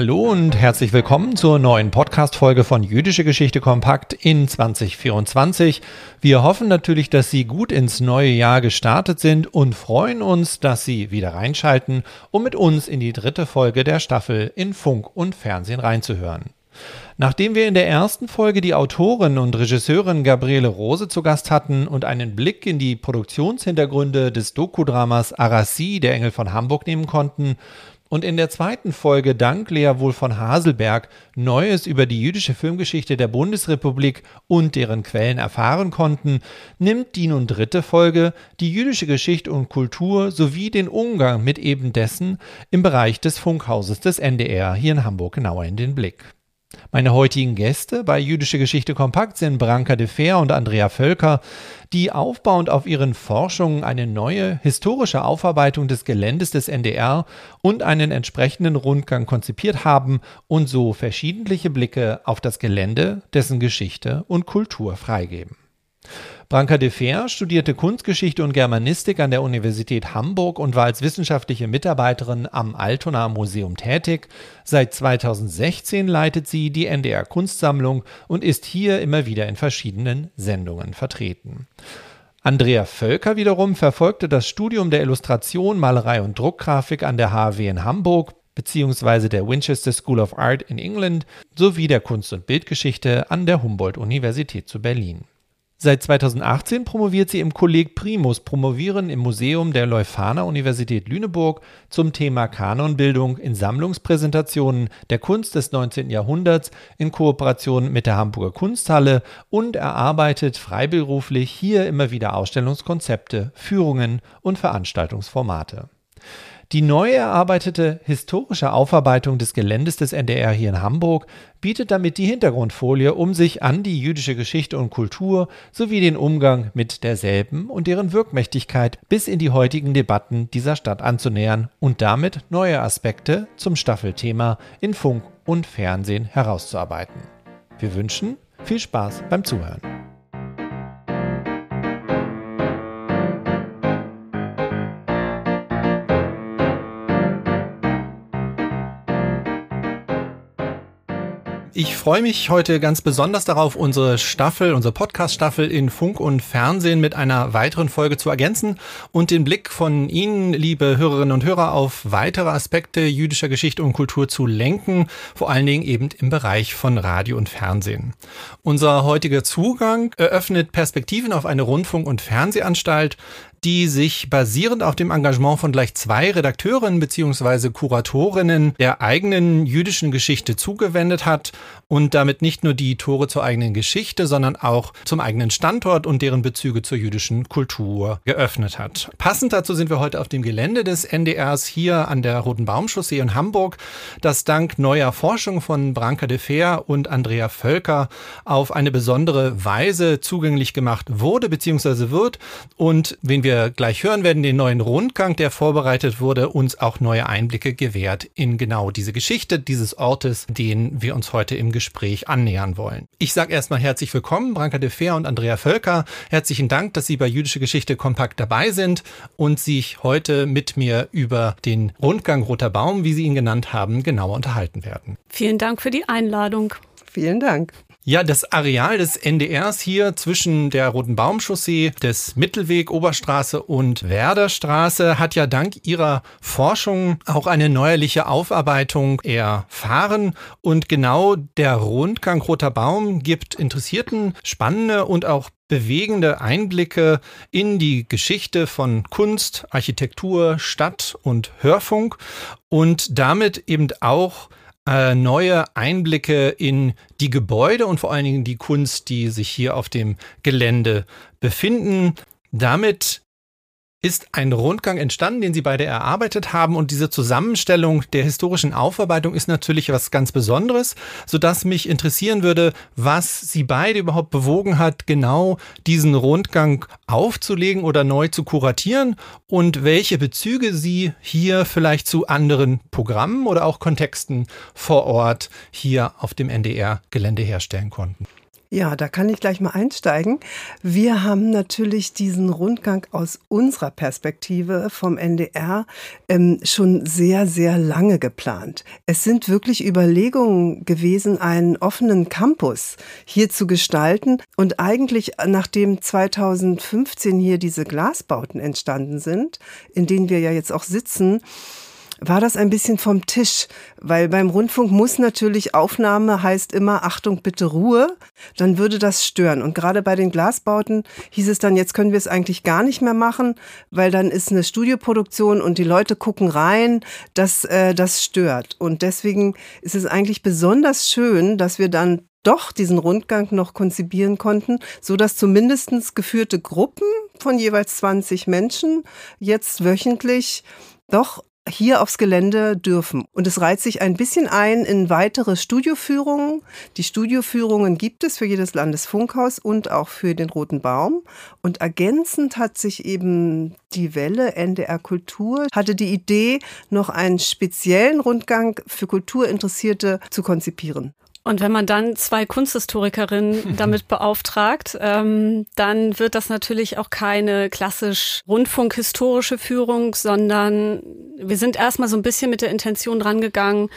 Hallo und herzlich willkommen zur neuen Podcast-Folge von Jüdische Geschichte Kompakt in 2024. Wir hoffen natürlich, dass Sie gut ins neue Jahr gestartet sind und freuen uns, dass Sie wieder reinschalten, um mit uns in die dritte Folge der Staffel in Funk und Fernsehen reinzuhören. Nachdem wir in der ersten Folge die Autorin und Regisseurin Gabriele Rose zu Gast hatten und einen Blick in die Produktionshintergründe des Dokudramas Arassi, der Engel von Hamburg nehmen konnten, und in der zweiten Folge dank Lea Wohl von Haselberg Neues über die jüdische Filmgeschichte der Bundesrepublik und deren Quellen erfahren konnten, nimmt die nun dritte Folge die jüdische Geschichte und Kultur sowie den Umgang mit eben dessen im Bereich des Funkhauses des NDR hier in Hamburg genauer in den Blick. Meine heutigen Gäste bei Jüdische Geschichte Kompakt sind Branka de Feer und Andrea Völker, die aufbauend auf ihren Forschungen eine neue historische Aufarbeitung des Geländes des NDR und einen entsprechenden Rundgang konzipiert haben und so verschiedentliche Blicke auf das Gelände, dessen Geschichte und Kultur freigeben. Branka de Feer studierte Kunstgeschichte und Germanistik an der Universität Hamburg und war als wissenschaftliche Mitarbeiterin am Altona Museum tätig. Seit 2016 leitet sie die NDR Kunstsammlung und ist hier immer wieder in verschiedenen Sendungen vertreten. Andrea Völker wiederum verfolgte das Studium der Illustration, Malerei und Druckgrafik an der HW in Hamburg bzw. der Winchester School of Art in England sowie der Kunst- und Bildgeschichte an der Humboldt-Universität zu Berlin. Seit 2018 promoviert sie im Kolleg Primus Promovieren im Museum der Leuphana Universität Lüneburg zum Thema Kanonbildung in Sammlungspräsentationen der Kunst des 19. Jahrhunderts in Kooperation mit der Hamburger Kunsthalle und erarbeitet freiberuflich hier immer wieder Ausstellungskonzepte, Führungen und Veranstaltungsformate. Die neu erarbeitete historische Aufarbeitung des Geländes des NDR hier in Hamburg bietet damit die Hintergrundfolie, um sich an die jüdische Geschichte und Kultur sowie den Umgang mit derselben und deren Wirkmächtigkeit bis in die heutigen Debatten dieser Stadt anzunähern und damit neue Aspekte zum Staffelthema in Funk und Fernsehen herauszuarbeiten. Wir wünschen viel Spaß beim Zuhören. Ich freue mich heute ganz besonders darauf, unsere Staffel, unsere Podcast-Staffel in Funk und Fernsehen mit einer weiteren Folge zu ergänzen und den Blick von Ihnen, liebe Hörerinnen und Hörer, auf weitere Aspekte jüdischer Geschichte und Kultur zu lenken, vor allen Dingen eben im Bereich von Radio und Fernsehen. Unser heutiger Zugang eröffnet Perspektiven auf eine Rundfunk- und Fernsehanstalt, die sich basierend auf dem Engagement von gleich zwei Redakteurinnen bzw. Kuratorinnen der eigenen jüdischen Geschichte zugewendet hat und damit nicht nur die Tore zur eigenen Geschichte, sondern auch zum eigenen Standort und deren Bezüge zur jüdischen Kultur geöffnet hat. Passend dazu sind wir heute auf dem Gelände des NDRs hier an der Roten Baumchaussee in Hamburg, das dank neuer Forschung von Branka de Feer und Andrea Völker auf eine besondere Weise zugänglich gemacht wurde bzw. wird und wen wir wir gleich hören werden, den neuen Rundgang, der vorbereitet wurde, uns auch neue Einblicke gewährt in genau diese Geschichte dieses Ortes, den wir uns heute im Gespräch annähern wollen. Ich sage erstmal herzlich willkommen, Branka de Feer und Andrea Völker. Herzlichen Dank, dass Sie bei Jüdische Geschichte kompakt dabei sind und sich heute mit mir über den Rundgang Roter Baum, wie Sie ihn genannt haben, genauer unterhalten werden. Vielen Dank für die Einladung. Vielen Dank. Ja, das Areal des NDRs hier zwischen der Roten Baumchaussee, des Mittelweg, Oberstraße und Werderstraße hat ja dank ihrer Forschung auch eine neuerliche Aufarbeitung erfahren. Und genau der Rundgang Roter Baum gibt Interessierten spannende und auch bewegende Einblicke in die Geschichte von Kunst, Architektur, Stadt und Hörfunk und damit eben auch äh, neue Einblicke in die Gebäude und vor allen Dingen die Kunst, die sich hier auf dem Gelände befinden. Damit ist ein Rundgang entstanden, den Sie beide erarbeitet haben. Und diese Zusammenstellung der historischen Aufarbeitung ist natürlich was ganz Besonderes, sodass mich interessieren würde, was Sie beide überhaupt bewogen hat, genau diesen Rundgang aufzulegen oder neu zu kuratieren und welche Bezüge Sie hier vielleicht zu anderen Programmen oder auch Kontexten vor Ort hier auf dem NDR-Gelände herstellen konnten. Ja, da kann ich gleich mal einsteigen. Wir haben natürlich diesen Rundgang aus unserer Perspektive vom NDR ähm, schon sehr, sehr lange geplant. Es sind wirklich Überlegungen gewesen, einen offenen Campus hier zu gestalten. Und eigentlich, nachdem 2015 hier diese Glasbauten entstanden sind, in denen wir ja jetzt auch sitzen, war das ein bisschen vom Tisch, weil beim Rundfunk muss natürlich Aufnahme heißt immer Achtung, bitte Ruhe, dann würde das stören. Und gerade bei den Glasbauten hieß es dann, jetzt können wir es eigentlich gar nicht mehr machen, weil dann ist eine Studioproduktion und die Leute gucken rein, dass äh, das stört. Und deswegen ist es eigentlich besonders schön, dass wir dann doch diesen Rundgang noch konzipieren konnten, so dass zumindestens geführte Gruppen von jeweils 20 Menschen jetzt wöchentlich doch hier aufs Gelände dürfen. Und es reiht sich ein bisschen ein in weitere Studioführungen. Die Studioführungen gibt es für jedes Landesfunkhaus und auch für den Roten Baum. Und ergänzend hat sich eben die Welle NDR Kultur, hatte die Idee, noch einen speziellen Rundgang für Kulturinteressierte zu konzipieren. Und wenn man dann zwei Kunsthistorikerinnen damit beauftragt, ähm, dann wird das natürlich auch keine klassisch rundfunkhistorische Führung, sondern wir sind erstmal so ein bisschen mit der Intention rangegangen,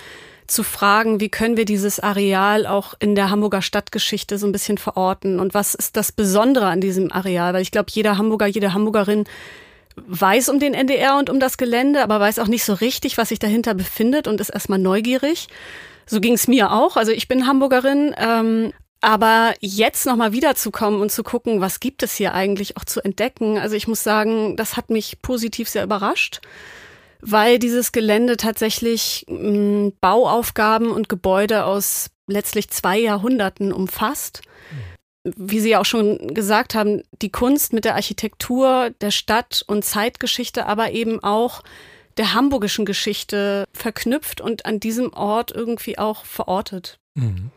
zu fragen, wie können wir dieses Areal auch in der Hamburger Stadtgeschichte so ein bisschen verorten und was ist das Besondere an diesem Areal? Weil ich glaube, jeder Hamburger, jede Hamburgerin weiß um den NDR und um das Gelände, aber weiß auch nicht so richtig, was sich dahinter befindet und ist erstmal neugierig. So ging es mir auch. Also ich bin Hamburgerin. Ähm, aber jetzt nochmal wiederzukommen und zu gucken, was gibt es hier eigentlich auch zu entdecken. Also ich muss sagen, das hat mich positiv sehr überrascht, weil dieses Gelände tatsächlich mh, mm, Bauaufgaben und Gebäude aus letztlich zwei Jahrhunderten umfasst. Wie Sie auch schon gesagt haben, die Kunst mit der Architektur der Stadt und Zeitgeschichte, aber eben auch der hamburgischen Geschichte verknüpft und an diesem Ort irgendwie auch verortet. Mhm.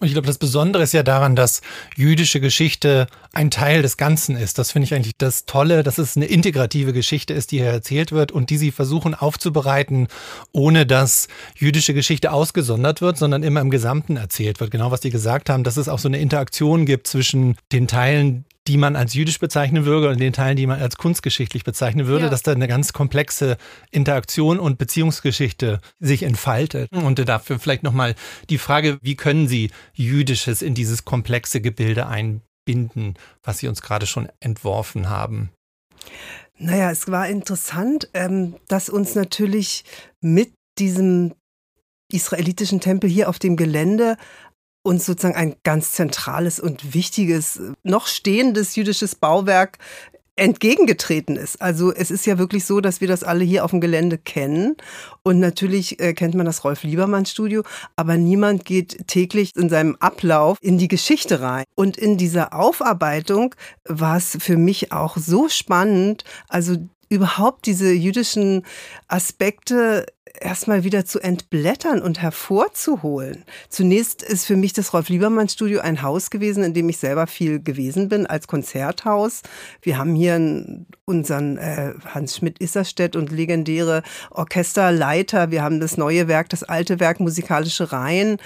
Und ich glaube, das Besondere ist ja daran, dass jüdische Geschichte ein Teil des Ganzen ist. Das finde ich eigentlich das Tolle, dass es eine integrative Geschichte ist, die hier erzählt wird und die sie versuchen aufzubereiten, ohne dass jüdische Geschichte ausgesondert wird, sondern immer im Gesamten erzählt wird. Genau was die gesagt haben, dass es auch so eine Interaktion gibt zwischen den Teilen, die man als jüdisch bezeichnen würde und den Teilen, die man als kunstgeschichtlich bezeichnen würde, ja. dass da eine ganz komplexe Interaktion und Beziehungsgeschichte sich entfaltet. Und dafür vielleicht nochmal die Frage, wie können Sie Jüdisches in dieses komplexe Gebilde einbinden, was Sie uns gerade schon entworfen haben? Naja, es war interessant, ähm, dass uns natürlich mit diesem israelitischen Tempel hier auf dem Gelände uns sozusagen ein ganz zentrales und wichtiges, noch stehendes jüdisches Bauwerk entgegengetreten ist. Also es ist ja wirklich so, dass wir das alle hier auf dem Gelände kennen. Und natürlich äh, kennt man das Rolf Liebermann Studio, aber niemand geht täglich in seinem Ablauf in die Geschichte rein. Und in dieser Aufarbeitung war es für mich auch so spannend, also überhaupt diese jüdischen Aspekte erstmal wieder zu entblättern und hervorzuholen. Zunächst ist für mich das Rolf Liebermann Studio ein Haus gewesen, in dem ich selber viel gewesen bin, als Konzerthaus. Wir haben hier unseren äh, Hans Schmidt Isserstedt und legendäre Orchesterleiter. Wir haben das neue Werk, das alte Werk Musikalische Reihen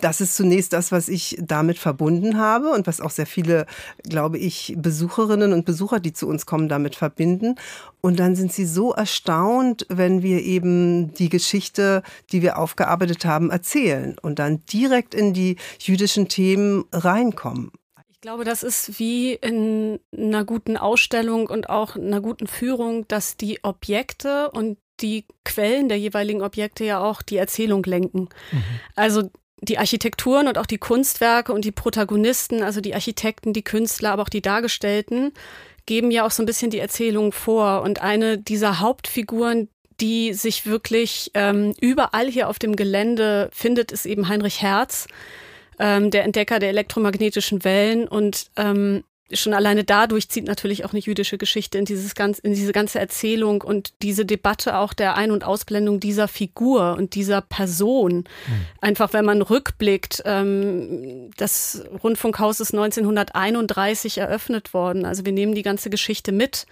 das ist zunächst das, was ich damit verbunden habe und was auch sehr viele, glaube ich, Besucherinnen und Besucher, die zu uns kommen, damit verbinden. Und dann sind sie so erstaunt, wenn wir eben die Geschichte, die wir aufgearbeitet haben, erzählen und dann direkt in die jüdischen Themen reinkommen. Ich glaube, das ist wie in einer guten Ausstellung und auch einer guten Führung, dass die Objekte und die Quellen der jeweiligen Objekte ja auch die Erzählung lenken. Mhm. Also die Architekturen und auch die Kunstwerke und die Protagonisten, also die Architekten, die Künstler, aber auch die Dargestellten, geben ja auch so ein bisschen die Erzählung vor. Und eine dieser Hauptfiguren, die sich wirklich ähm, überall hier auf dem Gelände findet, ist eben Heinrich Herz, ähm, der Entdecker der elektromagnetischen Wellen. Und ähm, schon alleine dadurch zieht natürlich auch eine jüdische Geschichte in dieses ganz, in diese ganze Erzählung und diese Debatte auch der Ein- und Ausblendung dieser Figur und dieser Person. Mhm. Einfach, wenn man rückblickt, ähm, das Rundfunkhaus ist 1931 eröffnet worden. Also wir nehmen die ganze Geschichte mit.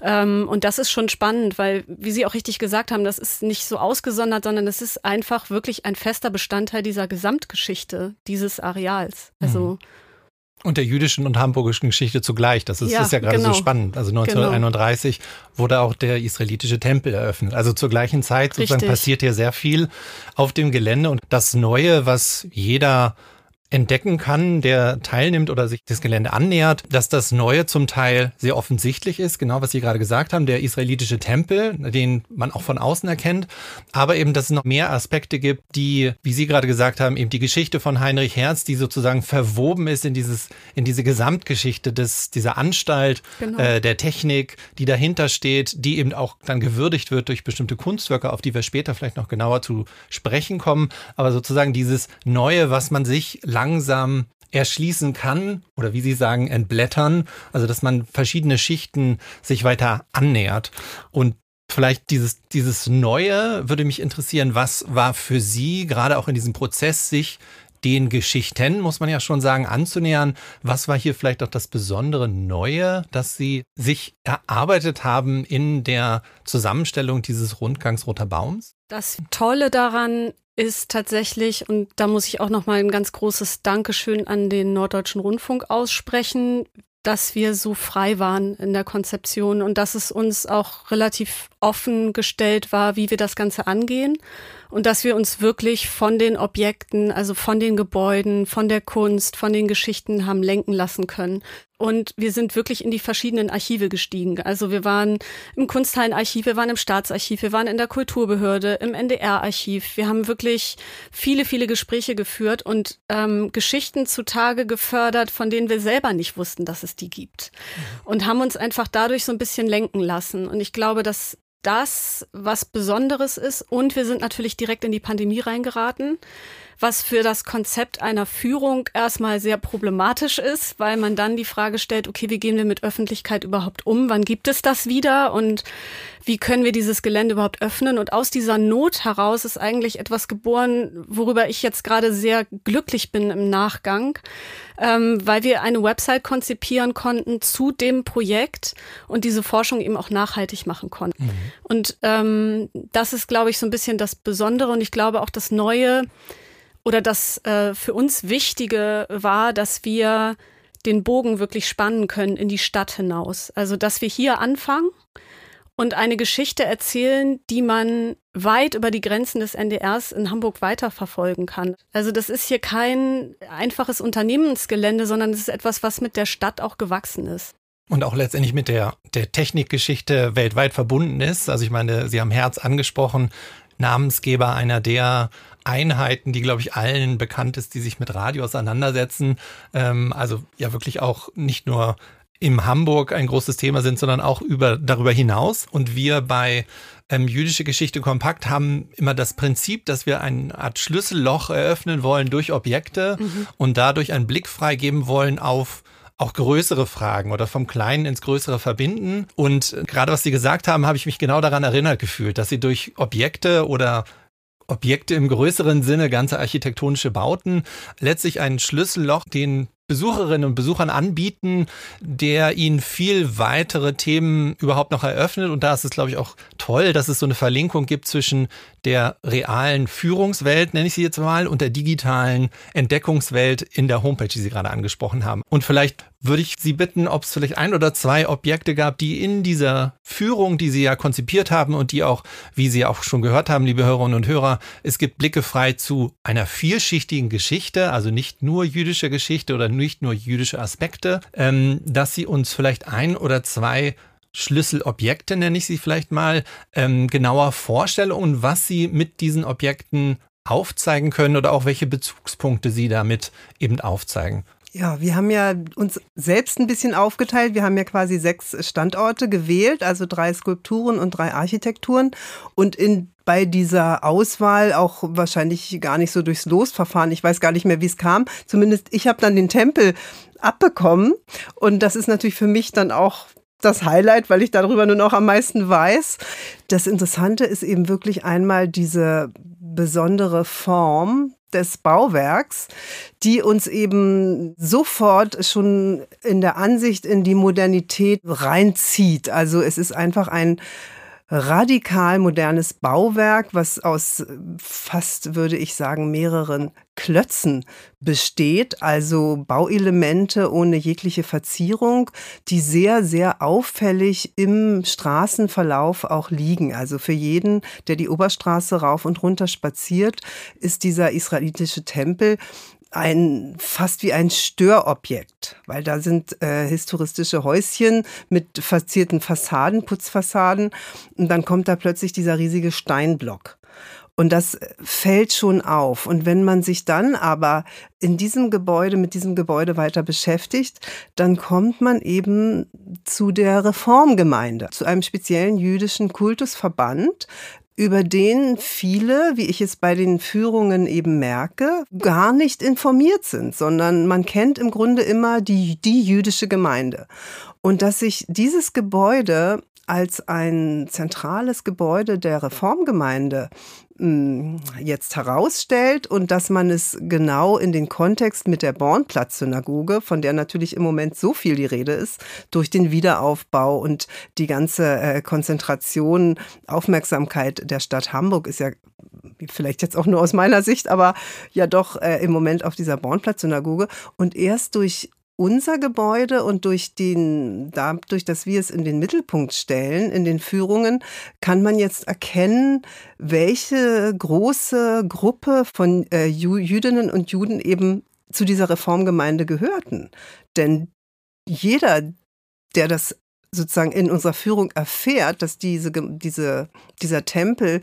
Ähm, und das ist schon spannend, weil, wie Sie auch richtig gesagt haben, das ist nicht so ausgesondert, sondern es ist einfach wirklich ein fester Bestandteil dieser Gesamtgeschichte dieses Areals. Also mhm. Und der jüdischen und hamburgischen Geschichte zugleich. Das ist ja, ist ja gerade genau. so spannend. Also 1931 genau. wurde auch der israelitische Tempel eröffnet. Also zur gleichen Zeit sozusagen passiert hier sehr viel auf dem Gelände. Und das Neue, was jeder entdecken kann, der teilnimmt oder sich das Gelände annähert, dass das Neue zum Teil sehr offensichtlich ist, genau was Sie gerade gesagt haben, der israelitische Tempel, den man auch von außen erkennt, aber eben, dass es noch mehr Aspekte gibt, die, wie Sie gerade gesagt haben, eben die Geschichte von Heinrich Herz, die sozusagen verwoben ist in dieses, in diese Gesamtgeschichte des, dieser Anstalt, genau. äh, der Technik, die dahinter steht, die eben auch dann gewürdigt wird durch bestimmte Kunstwerke, auf die wir später vielleicht noch genauer zu sprechen kommen, aber sozusagen dieses Neue, was man sich langsam erschließen kann oder wie Sie sagen, entblättern. Also dass man verschiedene Schichten sich weiter annähert. Und vielleicht dieses, dieses Neue würde mich interessieren, was war für Sie gerade auch in diesem Prozess, sich den Geschichten, muss man ja schon sagen, anzunähern. Was war hier vielleicht auch das besondere Neue, das Sie sich erarbeitet haben in der Zusammenstellung dieses Rundgangs Roter Baums? Das Tolle daran ist tatsächlich, und da muss ich auch nochmal ein ganz großes Dankeschön an den Norddeutschen Rundfunk aussprechen, dass wir so frei waren in der Konzeption und dass es uns auch relativ offen gestellt war, wie wir das Ganze angehen und dass wir uns wirklich von den Objekten, also von den Gebäuden, von der Kunst, von den Geschichten haben lenken lassen können. Und wir sind wirklich in die verschiedenen Archive gestiegen. Also wir waren im Kunsthallenarchiv, wir waren im Staatsarchiv, wir waren in der Kulturbehörde, im NDR-Archiv. Wir haben wirklich viele, viele Gespräche geführt und ähm, Geschichten zutage gefördert, von denen wir selber nicht wussten, dass es die gibt. Und haben uns einfach dadurch so ein bisschen lenken lassen. Und ich glaube, dass das was Besonderes ist. Und wir sind natürlich direkt in die Pandemie reingeraten was für das Konzept einer Führung erstmal sehr problematisch ist, weil man dann die Frage stellt, okay, wie gehen wir mit Öffentlichkeit überhaupt um? Wann gibt es das wieder? Und wie können wir dieses Gelände überhaupt öffnen? Und aus dieser Not heraus ist eigentlich etwas geboren, worüber ich jetzt gerade sehr glücklich bin im Nachgang, ähm, weil wir eine Website konzipieren konnten zu dem Projekt und diese Forschung eben auch nachhaltig machen konnten. Mhm. Und ähm, das ist, glaube ich, so ein bisschen das Besondere und ich glaube auch das Neue, oder das äh, für uns Wichtige war, dass wir den Bogen wirklich spannen können in die Stadt hinaus. Also, dass wir hier anfangen und eine Geschichte erzählen, die man weit über die Grenzen des NDRs in Hamburg weiterverfolgen kann. Also das ist hier kein einfaches Unternehmensgelände, sondern es ist etwas, was mit der Stadt auch gewachsen ist. Und auch letztendlich mit der, der Technikgeschichte weltweit verbunden ist. Also ich meine, Sie haben Herz angesprochen, Namensgeber einer der Einheiten, die, glaube ich, allen bekannt ist, die sich mit Radio auseinandersetzen. Ähm, also ja wirklich auch nicht nur im Hamburg ein großes Thema sind, sondern auch über, darüber hinaus. Und wir bei ähm, Jüdische Geschichte Kompakt haben immer das Prinzip, dass wir eine Art Schlüsselloch eröffnen wollen durch Objekte mhm. und dadurch einen Blick freigeben wollen auf auch größere Fragen oder vom Kleinen ins Größere verbinden. Und gerade was Sie gesagt haben, habe ich mich genau daran erinnert gefühlt, dass Sie durch Objekte oder Objekte im größeren Sinne, ganze architektonische Bauten, letztlich ein Schlüsselloch den Besucherinnen und Besuchern anbieten, der ihnen viel weitere Themen überhaupt noch eröffnet. Und da ist es, glaube ich, auch toll, dass es so eine Verlinkung gibt zwischen der realen Führungswelt, nenne ich sie jetzt mal, und der digitalen Entdeckungswelt in der Homepage, die Sie gerade angesprochen haben. Und vielleicht würde ich Sie bitten, ob es vielleicht ein oder zwei Objekte gab, die in dieser Führung, die Sie ja konzipiert haben und die auch, wie Sie auch schon gehört haben, liebe Hörerinnen und Hörer, es gibt Blicke frei zu einer vielschichtigen Geschichte, also nicht nur jüdische Geschichte oder nicht nur jüdische Aspekte, ähm, dass Sie uns vielleicht ein oder zwei Schlüsselobjekte, nenne ich sie vielleicht mal, ähm, genauer vorstelle und was Sie mit diesen Objekten aufzeigen können oder auch welche Bezugspunkte Sie damit eben aufzeigen. Ja, wir haben ja uns selbst ein bisschen aufgeteilt. Wir haben ja quasi sechs Standorte gewählt, also drei Skulpturen und drei Architekturen. Und in bei dieser Auswahl auch wahrscheinlich gar nicht so durchs Losverfahren. Ich weiß gar nicht mehr, wie es kam. Zumindest ich habe dann den Tempel abbekommen. Und das ist natürlich für mich dann auch das Highlight, weil ich darüber nur noch am meisten weiß. Das Interessante ist eben wirklich einmal diese besondere Form des Bauwerks, die uns eben sofort schon in der Ansicht in die Modernität reinzieht. Also es ist einfach ein radikal modernes Bauwerk, was aus fast, würde ich sagen, mehreren Klötzen besteht, also Bauelemente ohne jegliche Verzierung, die sehr, sehr auffällig im Straßenverlauf auch liegen. Also für jeden, der die Oberstraße rauf und runter spaziert, ist dieser israelitische Tempel ein fast wie ein Störobjekt, weil da sind äh, historistische Häuschen mit verzierten Fassaden, Putzfassaden und dann kommt da plötzlich dieser riesige Steinblock. Und das fällt schon auf. Und wenn man sich dann aber in diesem Gebäude, mit diesem Gebäude weiter beschäftigt, dann kommt man eben zu der Reformgemeinde, zu einem speziellen jüdischen Kultusverband, über den viele, wie ich es bei den Führungen eben merke, gar nicht informiert sind, sondern man kennt im Grunde immer die, die jüdische Gemeinde. Und dass sich dieses Gebäude als ein zentrales Gebäude der Reformgemeinde jetzt herausstellt und dass man es genau in den Kontext mit der Bornplatz-Synagoge, von der natürlich im Moment so viel die Rede ist, durch den Wiederaufbau und die ganze äh, Konzentration, Aufmerksamkeit der Stadt Hamburg ist ja vielleicht jetzt auch nur aus meiner Sicht, aber ja doch äh, im Moment auf dieser Bornplatz-Synagoge. Und erst durch unser Gebäude und durch den, dadurch, dass wir es in den Mittelpunkt stellen, in den Führungen, kann man jetzt erkennen, welche große Gruppe von äh, Jüdinnen und Juden eben zu dieser Reformgemeinde gehörten. Denn jeder, der das sozusagen in unserer Führung erfährt, dass diese, diese, dieser Tempel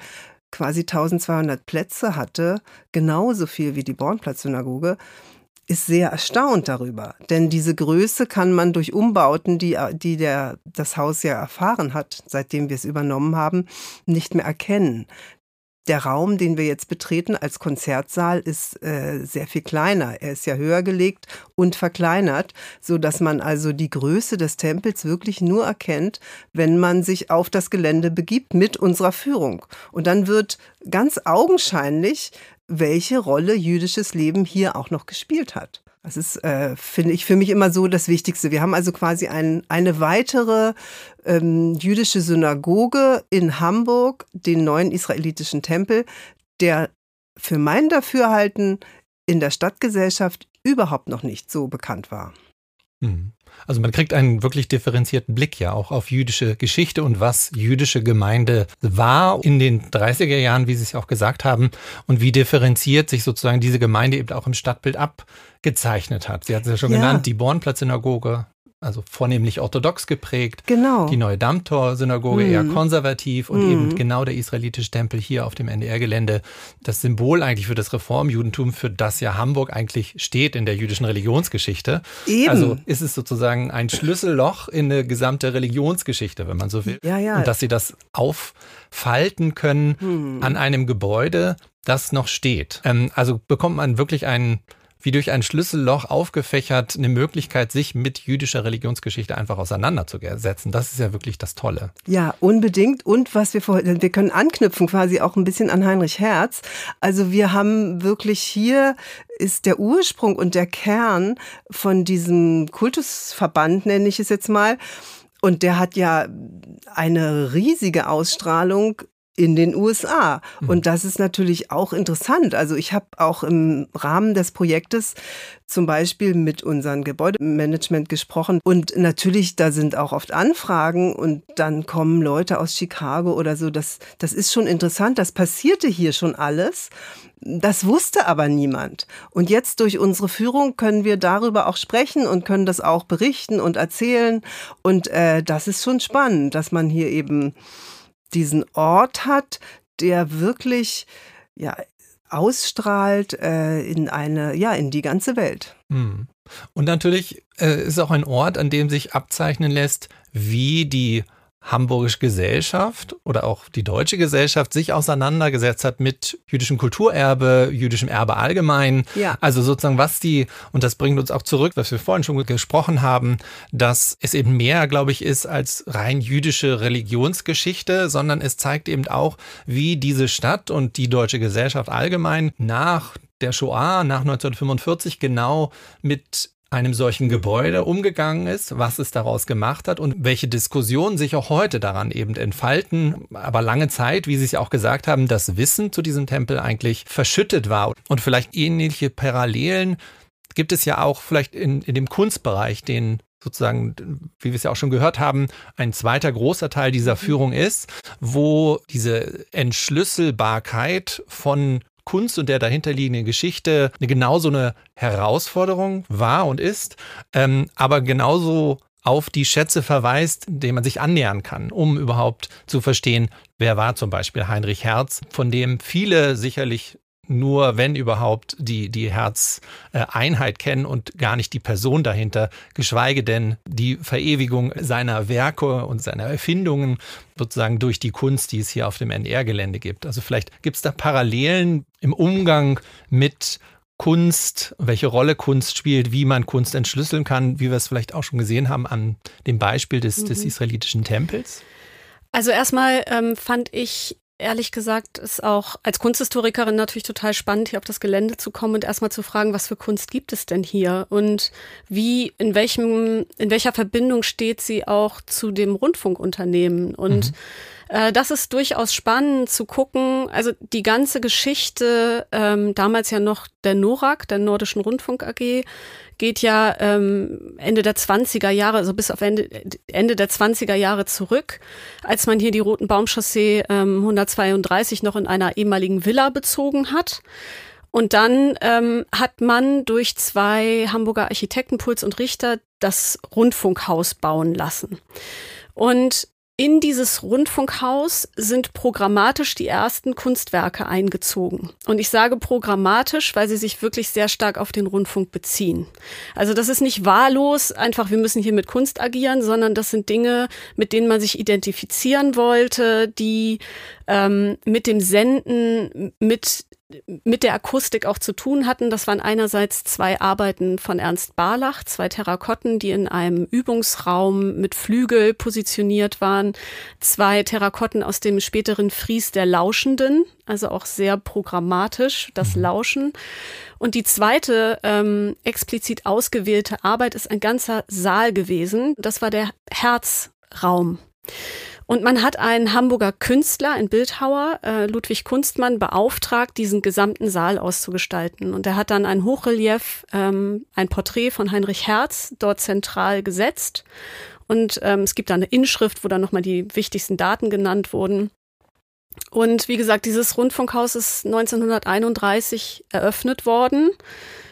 quasi 1200 Plätze hatte, genauso viel wie die Bornplatz-Synagoge, ist sehr erstaunt darüber. Denn diese Größe kann man durch Umbauten, die, die der, das Haus ja erfahren hat, seitdem wir es übernommen haben, nicht mehr erkennen. Der Raum, den wir jetzt betreten als Konzertsaal, ist äh, sehr viel kleiner. Er ist ja höher gelegt und verkleinert, so dass man also die Größe des Tempels wirklich nur erkennt, wenn man sich auf das Gelände begibt mit unserer Führung. Und dann wird ganz augenscheinlich welche Rolle jüdisches Leben hier auch noch gespielt hat. Das ist, äh, finde ich, für mich immer so das Wichtigste. Wir haben also quasi ein, eine weitere ähm, jüdische Synagoge in Hamburg, den neuen israelitischen Tempel, der für mein Dafürhalten in der Stadtgesellschaft überhaupt noch nicht so bekannt war. Mhm. Also man kriegt einen wirklich differenzierten Blick ja auch auf jüdische Geschichte und was jüdische Gemeinde war in den 30er Jahren, wie Sie es auch gesagt haben, und wie differenziert sich sozusagen diese Gemeinde eben auch im Stadtbild abgezeichnet hat. Sie hat es ja schon ja. genannt, die Bornplatz-Synagoge, also vornehmlich orthodox geprägt. Genau. Die neue Dammtor-Synagoge mhm. eher konservativ und mhm. eben genau der israelitische Tempel hier auf dem NDR-Gelände. Das Symbol eigentlich für das Reformjudentum, für das ja Hamburg eigentlich steht in der jüdischen Religionsgeschichte. Eben. Also ist es sozusagen ein Schlüsselloch in eine gesamte Religionsgeschichte, wenn man so will. Ja, ja. Und dass sie das auffalten können mhm. an einem Gebäude, das noch steht. Ähm, also bekommt man wirklich einen wie durch ein Schlüsselloch aufgefächert eine Möglichkeit, sich mit jüdischer Religionsgeschichte einfach auseinanderzusetzen. Das ist ja wirklich das Tolle. Ja, unbedingt. Und was wir vorher, wir können anknüpfen quasi auch ein bisschen an Heinrich Herz. Also wir haben wirklich hier ist der Ursprung und der Kern von diesem Kultusverband, nenne ich es jetzt mal. Und der hat ja eine riesige Ausstrahlung in den USA. Mhm. Und das ist natürlich auch interessant. Also ich habe auch im Rahmen des Projektes zum Beispiel mit unserem Gebäudemanagement gesprochen. Und natürlich, da sind auch oft Anfragen und dann kommen Leute aus Chicago oder so. Das, das ist schon interessant. Das passierte hier schon alles. Das wusste aber niemand. Und jetzt durch unsere Führung können wir darüber auch sprechen und können das auch berichten und erzählen. Und äh, das ist schon spannend, dass man hier eben diesen Ort hat, der wirklich ja, ausstrahlt äh, in eine, ja, in die ganze Welt. Hm. Und natürlich äh, ist auch ein Ort, an dem sich abzeichnen lässt, wie die hamburgische Gesellschaft oder auch die deutsche Gesellschaft sich auseinandergesetzt hat mit jüdischem Kulturerbe, jüdischem Erbe allgemein. Ja. Also sozusagen, was die, und das bringt uns auch zurück, was wir vorhin schon gesprochen haben, dass es eben mehr, glaube ich, ist als rein jüdische Religionsgeschichte, sondern es zeigt eben auch, wie diese Stadt und die deutsche Gesellschaft allgemein nach der Shoah, nach 1945 genau mit einem solchen Gebäude umgegangen ist, was es daraus gemacht hat und welche Diskussionen sich auch heute daran eben entfalten. Aber lange Zeit, wie Sie es ja auch gesagt haben, das Wissen zu diesem Tempel eigentlich verschüttet war. Und vielleicht ähnliche Parallelen gibt es ja auch vielleicht in, in dem Kunstbereich, den sozusagen, wie wir es ja auch schon gehört haben, ein zweiter großer Teil dieser mhm. Führung ist, wo diese Entschlüsselbarkeit von Kunst und der dahinterliegenden Geschichte genauso eine Herausforderung war und ist, ähm, aber genauso auf die Schätze verweist, denen man sich annähern kann, um überhaupt zu verstehen, wer war zum Beispiel Heinrich Herz, von dem viele sicherlich nur, wenn überhaupt, die, die Herzeinheit kennen und gar nicht die Person dahinter, geschweige denn die Verewigung seiner Werke und seiner Erfindungen sozusagen durch die Kunst, die es hier auf dem NR-Gelände gibt. Also vielleicht gibt es da Parallelen im Umgang mit Kunst, welche Rolle Kunst spielt, wie man Kunst entschlüsseln kann, wie wir es vielleicht auch schon gesehen haben an dem Beispiel des, mhm. des israelitischen Tempels? Also erstmal ähm, fand ich ehrlich gesagt ist auch als Kunsthistorikerin natürlich total spannend, hier auf das Gelände zu kommen und erstmal zu fragen, was für Kunst gibt es denn hier und wie, in welchem, in welcher Verbindung steht sie auch zu dem Rundfunkunternehmen und mhm. Äh, das ist durchaus spannend zu gucken. Also die ganze Geschichte, ähm, damals ja noch der NORAG, der Nordischen Rundfunk AG, geht ja ähm, Ende der 20er Jahre, also bis auf Ende, Ende der 20er Jahre zurück, als man hier die Roten Baumchaussee ähm, 132 noch in einer ehemaligen Villa bezogen hat. Und dann ähm, hat man durch zwei Hamburger Architekten, Puls und Richter, das Rundfunkhaus bauen lassen. Und in dieses Rundfunkhaus sind programmatisch die ersten Kunstwerke eingezogen. Und ich sage programmatisch, weil sie sich wirklich sehr stark auf den Rundfunk beziehen. Also das ist nicht wahllos, einfach wir müssen hier mit Kunst agieren, sondern das sind Dinge, mit denen man sich identifizieren wollte, die ähm, mit dem Senden, mit mit der Akustik auch zu tun hatten. Das waren einerseits zwei Arbeiten von Ernst Barlach, zwei Terrakotten, die in einem Übungsraum mit Flügel positioniert waren, zwei Terrakotten aus dem späteren Fries der Lauschenden, also auch sehr programmatisch, das mhm. Lauschen. Und die zweite ähm, explizit ausgewählte Arbeit ist ein ganzer Saal gewesen. Das war der Herzraum. Und man hat einen Hamburger Künstler, einen Bildhauer, äh, Ludwig Kunstmann, beauftragt, diesen gesamten Saal auszugestalten. Und er hat dann ein Hochrelief, ähm, ein Porträt von Heinrich Herz dort zentral gesetzt. Und ähm, es gibt da eine Inschrift, wo dann nochmal die wichtigsten Daten genannt wurden. Und wie gesagt, dieses Rundfunkhaus ist 1931 eröffnet worden.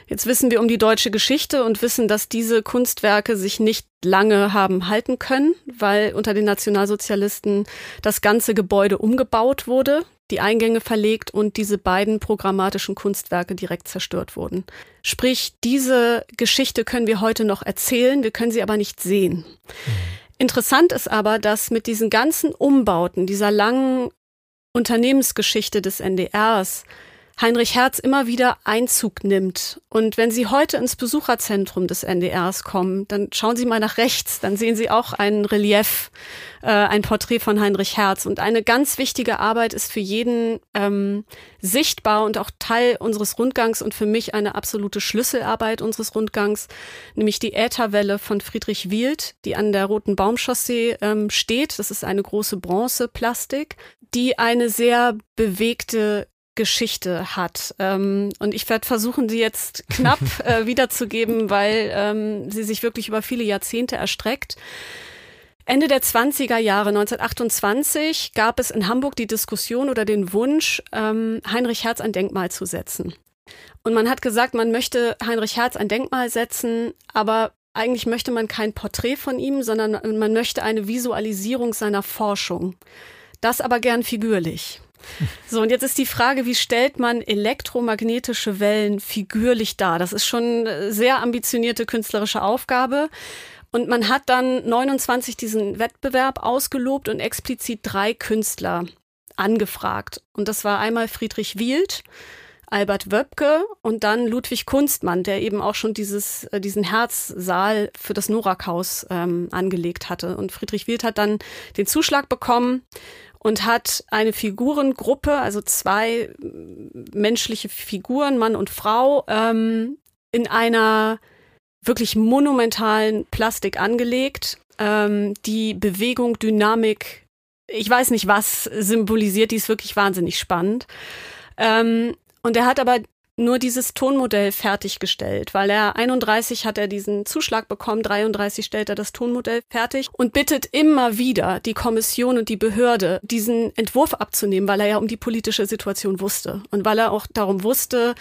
Jetzt wissen wir um die deutsche Geschichte und wissen, dass diese Kunstwerke sich nicht lange haben halten können, weil unter den Nationalsozialisten das ganze Gebäude umgebaut wurde, die Eingänge verlegt und diese beiden programmatischen Kunstwerke direkt zerstört wurden. Sprich, diese Geschichte können wir heute noch erzählen, wir können sie aber nicht sehen. Mhm. Interessant ist aber, dass mit diesen ganzen Umbauten, dieser langen Unternehmensgeschichte des NDRs, Heinrich Herz immer wieder Einzug nimmt. Und wenn Sie heute ins Besucherzentrum des NDRs kommen, dann schauen Sie mal nach rechts, dann sehen Sie auch ein Relief, äh, ein Porträt von Heinrich Herz. Und eine ganz wichtige Arbeit ist für jeden ähm, sichtbar und auch Teil unseres Rundgangs und für mich eine absolute Schlüsselarbeit unseres Rundgangs, nämlich die Ätherwelle von Friedrich Wild, die an der Roten Baumchaussee ähm, steht. Das ist eine große Bronzeplastik, die eine sehr bewegte Geschichte hat. Ähm, und ich werde versuchen, sie jetzt knapp äh, wiederzugeben, weil ähm, sie sich wirklich über viele Jahrzehnte erstreckt. Ende der 20er Jahre, 1928, gab es in Hamburg die Diskussion oder den Wunsch, ähm, Heinrich Herz ein Denkmal zu setzen. Und man hat gesagt, man möchte Heinrich Herz ein Denkmal setzen, aber eigentlich möchte man kein Porträt von ihm, sondern man möchte eine Visualisierung seiner Forschung. Das aber gern figürlich. So, und jetzt ist die Frage, wie stellt man elektromagnetische Wellen figürlich dar? Das ist schon eine sehr ambitionierte künstlerische Aufgabe. Und man hat dann 29 diesen Wettbewerb ausgelobt und explizit drei Künstler angefragt. Und das war einmal Friedrich Wield, Albert Wöbke und dann Ludwig Kunstmann, der eben auch schon dieses, äh, diesen Herzsaal für das Norakhaus ähm, angelegt hatte. Und Friedrich Wild hat dann den Zuschlag bekommen und hat eine Figurengruppe, also zwei menschliche Figuren, Mann und Frau, ähm, in einer wirklich monumentalen Plastik angelegt, ähm, die Bewegung, Dynamik, ich weiß nicht was symbolisiert, die ist wirklich wahnsinnig spannend. Ähm, und er hat aber nur dieses Tonmodell fertiggestellt, weil er 31 hat er diesen Zuschlag bekommen, 33 stellt er das Tonmodell fertig und bittet immer wieder die Kommission und die Behörde, diesen Entwurf abzunehmen, weil er ja um die politische Situation wusste und weil er auch darum wusste,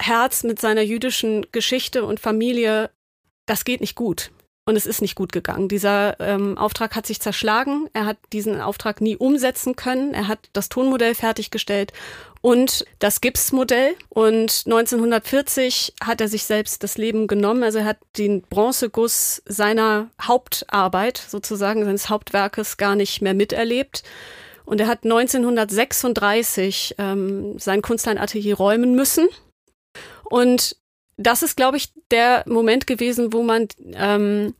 Herz mit seiner jüdischen Geschichte und Familie, das geht nicht gut. Und es ist nicht gut gegangen. Dieser ähm, Auftrag hat sich zerschlagen. Er hat diesen Auftrag nie umsetzen können. Er hat das Tonmodell fertiggestellt und das Gipsmodell. Und 1940 hat er sich selbst das Leben genommen. Also er hat den Bronzeguss seiner Hauptarbeit, sozusagen seines Hauptwerkes, gar nicht mehr miterlebt. Und er hat 1936 ähm, sein Kunstleinatelier räumen müssen. Und das ist, glaube ich, der Moment gewesen, wo man ähm,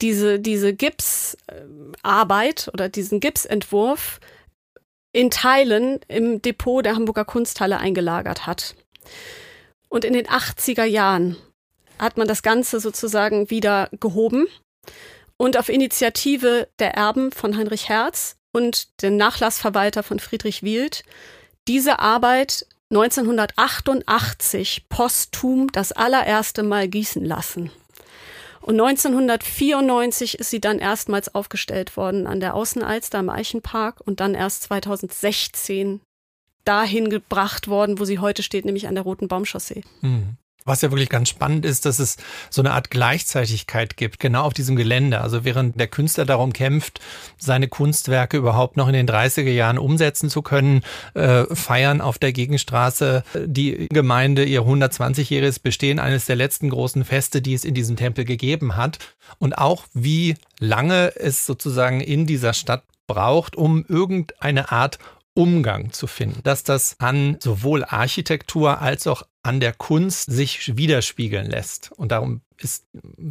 diese, diese Gipsarbeit oder diesen Gipsentwurf in Teilen im Depot der Hamburger Kunsthalle eingelagert hat. Und in den 80er Jahren hat man das Ganze sozusagen wieder gehoben und auf Initiative der Erben von Heinrich Herz und den Nachlassverwalter von Friedrich Wild diese Arbeit 1988 posthum das allererste Mal gießen lassen. Und 1994 ist sie dann erstmals aufgestellt worden an der Außenalster im Eichenpark und dann erst 2016 dahin gebracht worden, wo sie heute steht, nämlich an der Roten Baumchaussee. Mhm. Was ja wirklich ganz spannend ist, dass es so eine Art Gleichzeitigkeit gibt, genau auf diesem Gelände. Also während der Künstler darum kämpft, seine Kunstwerke überhaupt noch in den 30er Jahren umsetzen zu können, äh, feiern auf der Gegenstraße die Gemeinde ihr 120-jähriges Bestehen, eines der letzten großen Feste, die es in diesem Tempel gegeben hat. Und auch wie lange es sozusagen in dieser Stadt braucht, um irgendeine Art Umgang zu finden, dass das an sowohl Architektur als auch an der Kunst sich widerspiegeln lässt. Und darum ist,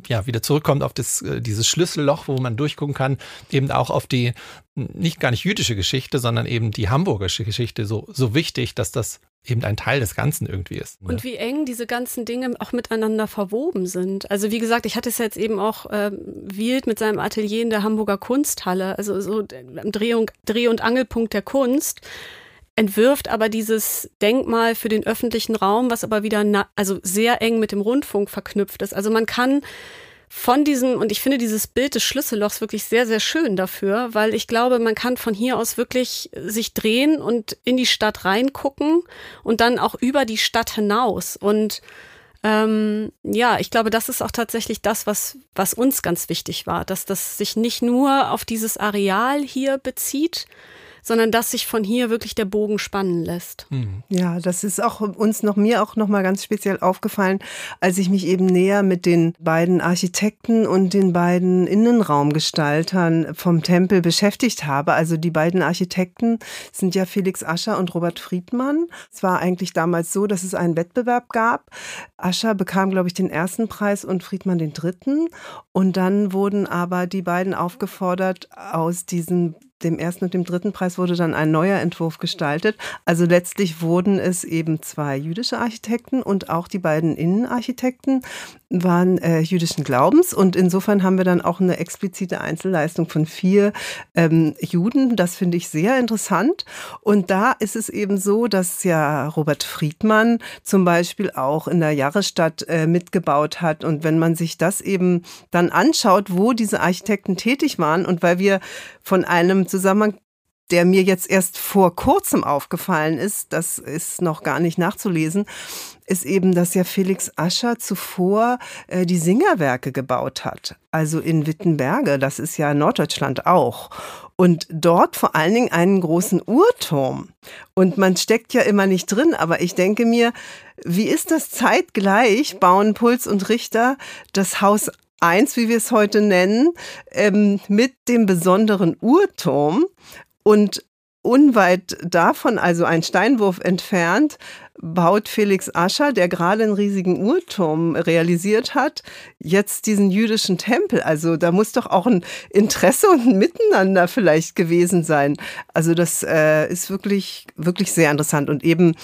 ja, wieder zurückkommt auf das, äh, dieses Schlüsselloch, wo man durchgucken kann, eben auch auf die, nicht gar nicht jüdische Geschichte, sondern eben die hamburgische Geschichte so, so wichtig, dass das eben ein Teil des Ganzen irgendwie ist. Ne? Und wie eng diese ganzen Dinge auch miteinander verwoben sind. Also wie gesagt, ich hatte es jetzt eben auch äh, Wild mit seinem Atelier in der Hamburger Kunsthalle, also so Dreh- und, Dreh und Angelpunkt der Kunst entwirft aber dieses Denkmal für den öffentlichen Raum, was aber wieder also sehr eng mit dem Rundfunk verknüpft ist. Also man kann von diesem, und ich finde dieses Bild des Schlüssellochs wirklich sehr, sehr schön dafür, weil ich glaube, man kann von hier aus wirklich sich drehen und in die Stadt reingucken und dann auch über die Stadt hinaus. Und ähm, ja, ich glaube, das ist auch tatsächlich das, was, was uns ganz wichtig war, dass das sich nicht nur auf dieses Areal hier bezieht, sondern dass sich von hier wirklich der Bogen spannen lässt. Mhm. Ja, das ist auch uns noch mir auch noch mal ganz speziell aufgefallen, als ich mich eben näher mit den beiden Architekten und den beiden Innenraumgestaltern vom Tempel beschäftigt habe. Also die beiden Architekten sind ja Felix Ascher und Robert Friedmann. Es war eigentlich damals so, dass es einen Wettbewerb gab. Ascher bekam, glaube ich, den ersten Preis und Friedmann den dritten. Und dann wurden aber die beiden aufgefordert, aus diesen dem ersten und dem dritten Preis wurde dann ein neuer Entwurf gestaltet. Also letztlich wurden es eben zwei jüdische Architekten und auch die beiden Innenarchitekten waren äh, jüdischen Glaubens. Und insofern haben wir dann auch eine explizite Einzelleistung von vier ähm, Juden. Das finde ich sehr interessant. Und da ist es eben so, dass ja Robert Friedmann zum Beispiel auch in der Jahresstadt äh, mitgebaut hat. Und wenn man sich das eben dann anschaut, wo diese Architekten tätig waren und weil wir von einem Zusammenhang der mir jetzt erst vor kurzem aufgefallen ist, das ist noch gar nicht nachzulesen, ist eben, dass ja Felix Ascher zuvor äh, die Singerwerke gebaut hat. Also in Wittenberge, das ist ja Norddeutschland auch. Und dort vor allen Dingen einen großen Uhrturm. Und man steckt ja immer nicht drin, aber ich denke mir, wie ist das zeitgleich, bauen Puls und Richter das Haus eins, wie wir es heute nennen, ähm, mit dem besonderen Uhrturm. Und unweit davon, also ein Steinwurf entfernt, baut Felix Ascher, der gerade einen riesigen Uhrturm realisiert hat, jetzt diesen jüdischen Tempel. Also da muss doch auch ein Interesse und ein Miteinander vielleicht gewesen sein. Also das äh, ist wirklich, wirklich sehr interessant. Und eben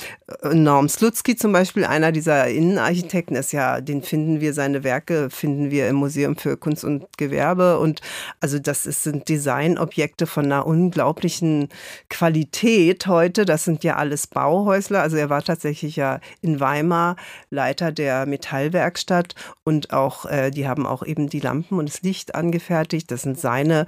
äh, Norm Slutsky zum Beispiel, einer dieser Innenarchitekten, ist ja, den finden wir, seine Werke finden wir im Museum für Kunst und Gewerbe. Und also das ist, sind Designobjekte von einer unglaublichen Qualität heute. Das sind ja alles Bauhäusler. Also er war tatsächlich ja in Weimar Leiter der Metallwerkstatt und auch, äh, die haben auch eben die Lampen und das Licht angefertigt. Das sind seine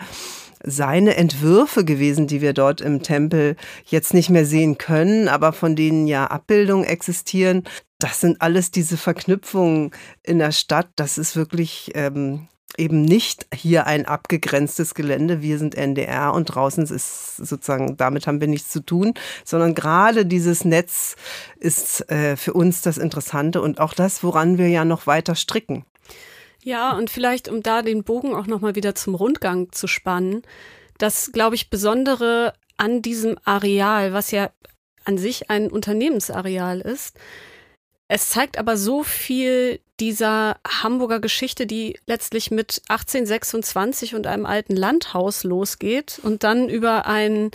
seine Entwürfe gewesen, die wir dort im Tempel jetzt nicht mehr sehen können, aber von denen ja Abbildungen existieren. Das sind alles diese Verknüpfungen in der Stadt. Das ist wirklich ähm, eben nicht hier ein abgegrenztes Gelände, wir sind NDR und draußen ist sozusagen, damit haben wir nichts zu tun, sondern gerade dieses Netz ist äh, für uns das Interessante und auch das, woran wir ja noch weiter stricken. Ja, und vielleicht, um da den Bogen auch nochmal wieder zum Rundgang zu spannen, das, glaube ich, Besondere an diesem Areal, was ja an sich ein Unternehmensareal ist, es zeigt aber so viel dieser Hamburger Geschichte, die letztlich mit 1826 und einem alten Landhaus losgeht und dann über ein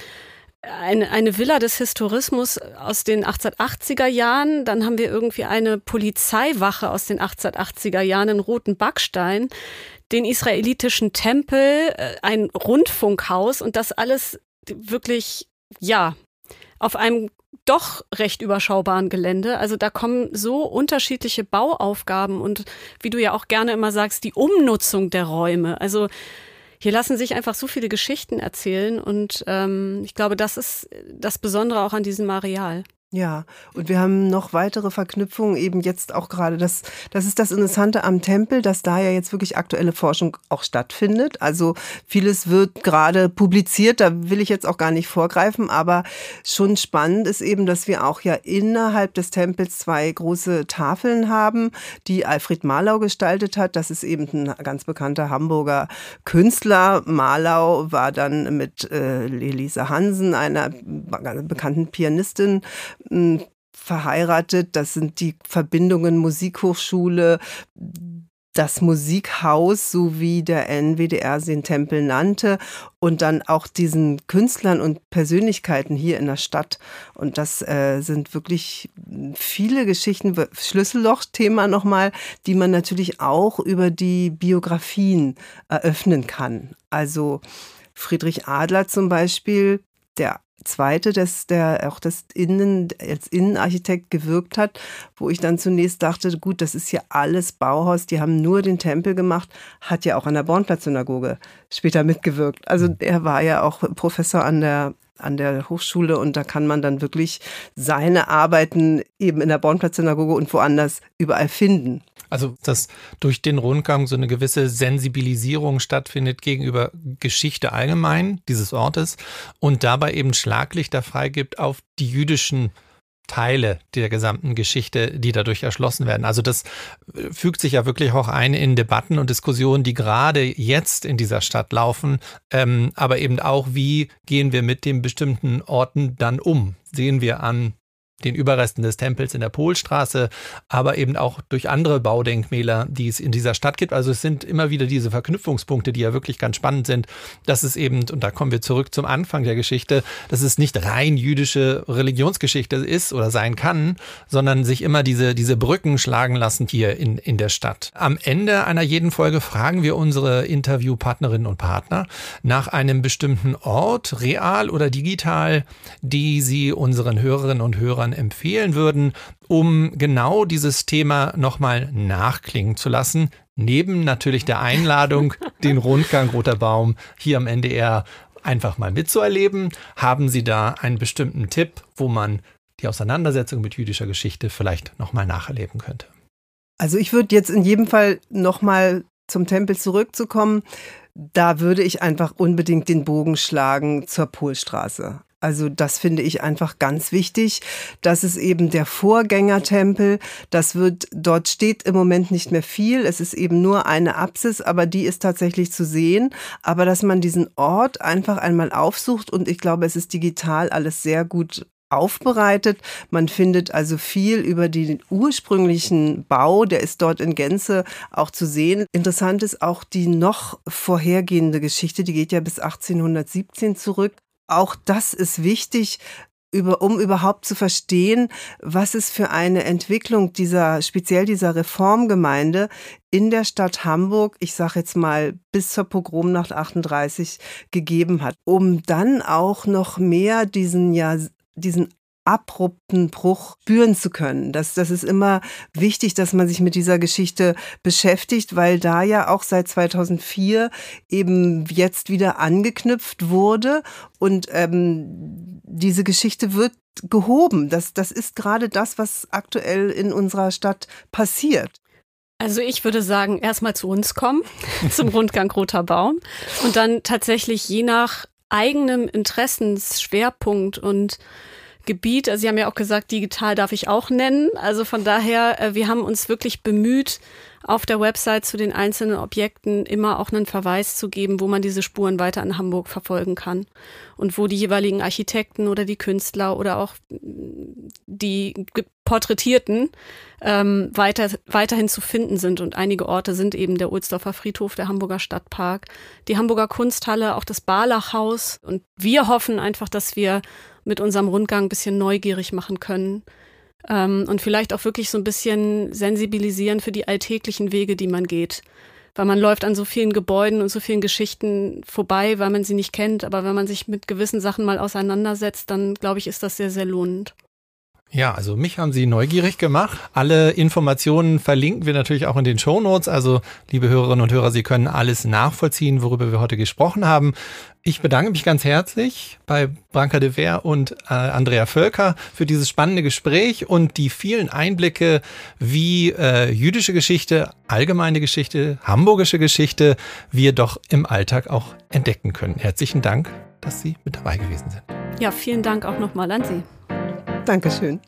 eine, eine Villa des Historismus aus den 1880er Jahren. Dann haben wir irgendwie eine Polizeiwache aus den 1880er Jahren in Roten Backstein, den israelitischen Tempel, äh, ein Rundfunkhaus und das alles wirklich, ja, auf einem doch recht überschaubaren Gelände. Also da kommen so unterschiedliche Bauaufgaben und wie du ja auch gerne immer sagst, die Umnutzung der Räume. Also hier lassen sich einfach so viele Geschichten erzählen und ähm, ich glaube, das ist das Besondere auch an diesem Areal. Ja, und wir haben noch weitere Verknüpfungen, eben jetzt auch gerade, das, das ist das Interessante am Tempel, dass da ja jetzt wirklich aktuelle Forschung auch stattfindet. Also vieles wird gerade publiziert, da will ich jetzt auch gar nicht vorgreifen, aber schon spannend ist eben, dass wir auch ja innerhalb des Tempels zwei große Tafeln haben, die Alfred Marlau gestaltet hat. Das ist eben ein ganz bekannter Hamburger Künstler. Marlau war dann mit äh, Elisa Hansen, einer bekannten Pianistin, verheiratet. Das sind die Verbindungen Musikhochschule, das Musikhaus, so wie der NWDR den Tempel nannte, und dann auch diesen Künstlern und Persönlichkeiten hier in der Stadt. Und das äh, sind wirklich viele Geschichten, Schlüsselloch-Thema nochmal, die man natürlich auch über die Biografien eröffnen kann. Also Friedrich Adler zum Beispiel, der zweite, das, der auch das Innen, als Innenarchitekt gewirkt hat, wo ich dann zunächst dachte, gut, das ist ja alles Bauhaus, die haben nur den Tempel gemacht, hat ja auch an der Bornplatz-Synagoge später mitgewirkt. Also mhm. er war ja auch Professor an der an der Hochschule und da kann man dann wirklich seine Arbeiten eben in der Bornplatz-Synagoge und woanders überall finden. Also, dass durch den Rundgang so eine gewisse Sensibilisierung stattfindet gegenüber Geschichte allgemein dieses Ortes und dabei eben Schlaglichter freigibt auf die jüdischen Teile der gesamten Geschichte, die dadurch erschlossen werden. Also das äh, fügt sich ja wirklich auch ein in Debatten und Diskussionen, die gerade jetzt in dieser Stadt laufen, ähm, aber eben auch, wie gehen wir mit den bestimmten Orten dann um? Sehen wir an, den Überresten des Tempels in der Polstraße, aber eben auch durch andere Baudenkmäler, die es in dieser Stadt gibt. Also es sind immer wieder diese Verknüpfungspunkte, die ja wirklich ganz spannend sind. Das ist eben, und da kommen wir zurück zum Anfang der Geschichte, dass es nicht rein jüdische Religionsgeschichte ist oder sein kann, sondern sich immer diese, diese Brücken schlagen lassen hier in, in der Stadt. Am Ende einer jeden Folge fragen wir unsere Interviewpartnerinnen und Partner nach einem bestimmten Ort, real oder digital, die sie unseren Hörerinnen und Hörern empfehlen würden, um genau dieses Thema nochmal nachklingen zu lassen. Neben natürlich der Einladung, den Rundgang Roter Baum hier am NDR einfach mal mitzuerleben, haben Sie da einen bestimmten Tipp, wo man die Auseinandersetzung mit jüdischer Geschichte vielleicht nochmal nacherleben könnte? Also ich würde jetzt in jedem Fall nochmal zum Tempel zurückzukommen. Da würde ich einfach unbedingt den Bogen schlagen zur Polstraße. Also das finde ich einfach ganz wichtig. Das ist eben der Vorgängertempel. Das wird, dort steht im Moment nicht mehr viel. Es ist eben nur eine Apsis, aber die ist tatsächlich zu sehen. Aber dass man diesen Ort einfach einmal aufsucht und ich glaube, es ist digital alles sehr gut aufbereitet. Man findet also viel über den ursprünglichen Bau, der ist dort in Gänze auch zu sehen. Interessant ist auch die noch vorhergehende Geschichte, die geht ja bis 1817 zurück. Auch das ist wichtig, über, um überhaupt zu verstehen, was es für eine Entwicklung dieser, speziell dieser Reformgemeinde in der Stadt Hamburg, ich sage jetzt mal bis zur Pogromnacht 38 gegeben hat, um dann auch noch mehr diesen ja diesen abrupten Bruch spüren zu können. Das, das ist immer wichtig, dass man sich mit dieser Geschichte beschäftigt, weil da ja auch seit 2004 eben jetzt wieder angeknüpft wurde und ähm, diese Geschichte wird gehoben. Das, das ist gerade das, was aktuell in unserer Stadt passiert. Also ich würde sagen, erstmal zu uns kommen, zum Rundgang Roter Baum und dann tatsächlich je nach eigenem Interessensschwerpunkt und Gebiet. Also Sie haben ja auch gesagt, digital darf ich auch nennen. Also von daher, äh, wir haben uns wirklich bemüht, auf der Website zu den einzelnen Objekten immer auch einen Verweis zu geben, wo man diese Spuren weiter in Hamburg verfolgen kann und wo die jeweiligen Architekten oder die Künstler oder auch die Porträtierten ähm, weiter, weiterhin zu finden sind. Und einige Orte sind eben der Ohlsdorfer Friedhof, der Hamburger Stadtpark, die Hamburger Kunsthalle, auch das Barlachhaus. Und wir hoffen einfach, dass wir mit unserem Rundgang ein bisschen neugierig machen können ähm, und vielleicht auch wirklich so ein bisschen sensibilisieren für die alltäglichen Wege, die man geht. Weil man läuft an so vielen Gebäuden und so vielen Geschichten vorbei, weil man sie nicht kennt. Aber wenn man sich mit gewissen Sachen mal auseinandersetzt, dann glaube ich, ist das sehr, sehr lohnend. Ja, also mich haben Sie neugierig gemacht. Alle Informationen verlinken wir natürlich auch in den Show Notes. Also, liebe Hörerinnen und Hörer, Sie können alles nachvollziehen, worüber wir heute gesprochen haben. Ich bedanke mich ganz herzlich bei Branka de Ver und äh, Andrea Völker für dieses spannende Gespräch und die vielen Einblicke, wie äh, jüdische Geschichte, allgemeine Geschichte, hamburgische Geschichte wir doch im Alltag auch entdecken können. Herzlichen Dank, dass Sie mit dabei gewesen sind. Ja, vielen Dank auch nochmal an Sie. Dankeschön.